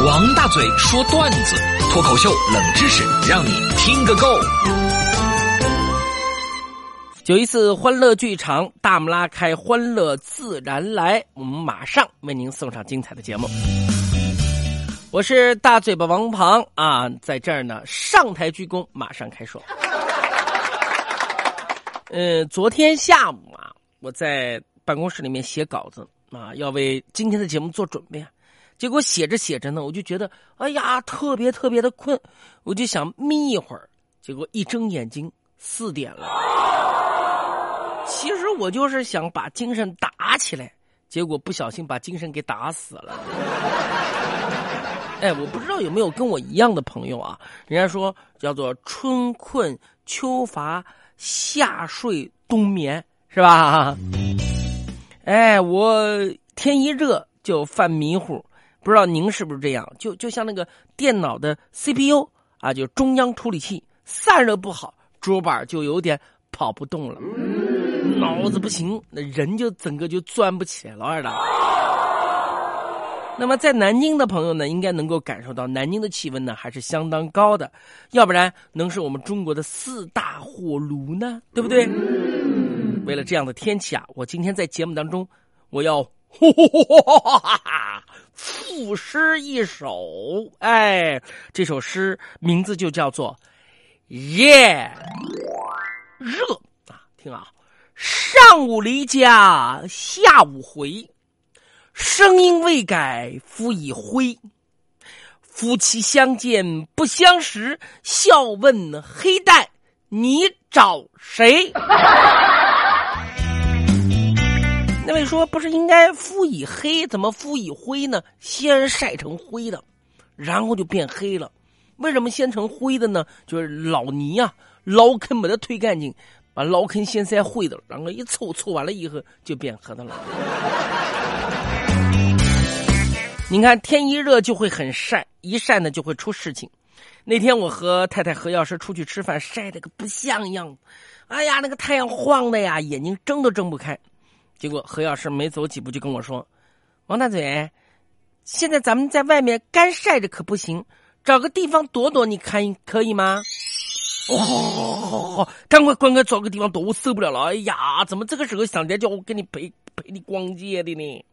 王大嘴说段子，脱口秀冷知识，让你听个够。有一次欢乐剧场，大幕拉开，欢乐自然来。我们马上为您送上精彩的节目。我是大嘴巴王鹏啊，在这儿呢，上台鞠躬，马上开说。呃，昨天下午啊，我在办公室里面写稿子啊，要为今天的节目做准备啊。结果写着写着呢，我就觉得哎呀，特别特别的困，我就想眯一会儿。结果一睁眼睛，四点了。其实我就是想把精神打起来，结果不小心把精神给打死了。哎，我不知道有没有跟我一样的朋友啊？人家说叫做春困秋乏。夏睡冬眠是吧？哎，我天一热就犯迷糊，不知道您是不是这样？就就像那个电脑的 CPU 啊，就中央处理器散热不好，桌板就有点跑不动了，脑子不行，那人就整个就转不起来了，二的。那么在南京的朋友呢，应该能够感受到南京的气温呢还是相当高的，要不然能是我们中国的四大火炉呢，对不对？为了这样的天气啊，我今天在节目当中，我要呼呼呼哈哈赋诗一首，哎，这首诗名字就叫做《夜》，热啊，听啊，上午离家，下午回。声音未改，夫已灰。夫妻相见不相识，笑问黑蛋，你找谁？那位说，不是应该夫已黑，怎么夫已灰呢？先晒成灰的，然后就变黑了。为什么先成灰的呢？就是老泥啊，老坑没得推干净，把老坑先晒灰的，然后一凑凑完了以后就变黑的了。你看，天一热就会很晒，一晒呢就会出事情。那天我和太太何药师出去吃饭，晒得个不像样，哎呀，那个太阳晃的呀，眼睛睁都睁不开。结果何药师没走几步就跟我说：“王大嘴，现在咱们在外面干晒着可不行，找个地方躲躲，你看可以吗？”哦，好好好，赶快赶快找个地方躲，我受不了了。哎呀，怎么这个时候想着叫我跟你陪陪你逛街的呢？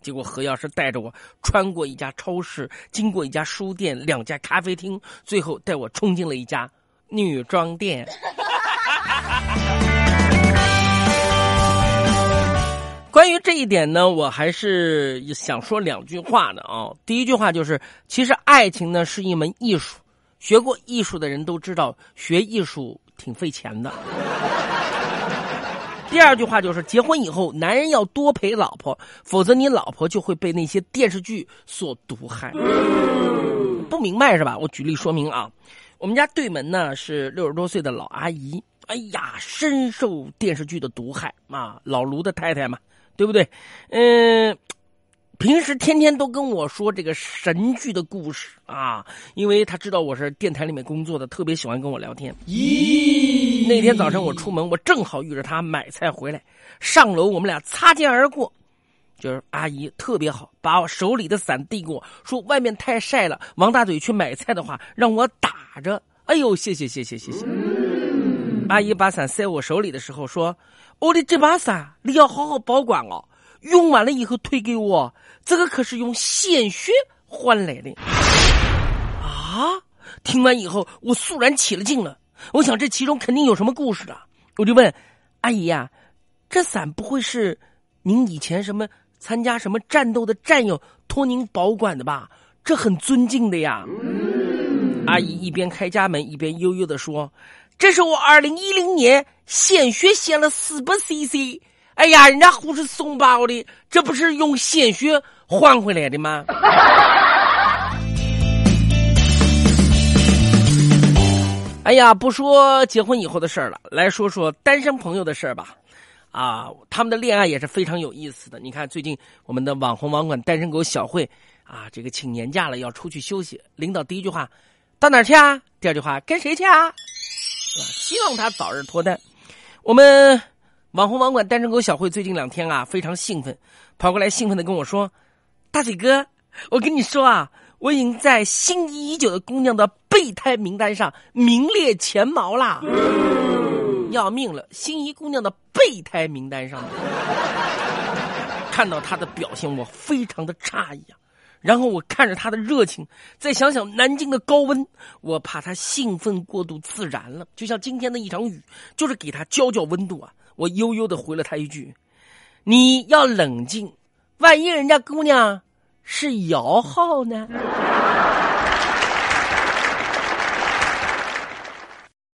结果何药师带着我穿过一家超市，经过一家书店、两家咖啡厅，最后带我冲进了一家女装店。哈哈哈哈哈关于这一点呢，我还是想说两句话的啊。第一句话就是，其实爱情呢是一门艺术，学过艺术的人都知道，学艺术挺费钱的。第二句话就是，结婚以后，男人要多陪老婆，否则你老婆就会被那些电视剧所毒害。不明白是吧？我举例说明啊，我们家对门呢是六十多岁的老阿姨，哎呀，深受电视剧的毒害啊，老卢的太太嘛，对不对？嗯。平时天天都跟我说这个神剧的故事啊，因为他知道我是电台里面工作的，特别喜欢跟我聊天。咦，那天早上我出门，我正好遇着他买菜回来，上楼我们俩擦肩而过，就是阿姨特别好，把我手里的伞递给我，说外面太晒了，王大嘴去买菜的话让我打着。哎呦，谢谢谢谢谢谢。阿姨把伞塞我手里的时候说：“我的这把伞你要好好保管哦。”用完了以后退给我，这个可是用鲜血换来的啊！听完以后，我肃然起了劲了。我想这其中肯定有什么故事的，我就问阿姨呀：“这伞不会是您以前什么参加什么战斗的战友托您保管的吧？这很尊敬的呀。”阿姨一边开家门一边悠悠的说：“这是我二零一零年献血献了四百 CC。”哎呀，人家护士送包的，这不是用鲜血换回来的吗？哎呀，不说结婚以后的事儿了，来说说单身朋友的事儿吧。啊，他们的恋爱也是非常有意思的。你看，最近我们的网红网管单身狗小慧啊，这个请年假了要出去休息，领导第一句话到哪儿去啊？第二句话跟谁去啊？希望他早日脱单。我们。网红网管单身狗小慧最近两天啊非常兴奋，跑过来兴奋的跟我说：“大嘴哥，我跟你说啊，我已经在心仪已久的姑娘的备胎名单上名列前茅啦！要命了，心仪姑娘的备胎名单上，看到她的表现，我非常的诧异啊。然后我看着他的热情，再想想南京的高温，我怕他兴奋过度自燃了。就像今天的一场雨，就是给他浇浇温度啊。我悠悠的回了他一句：“你要冷静，万一人家姑娘……”是摇号呢。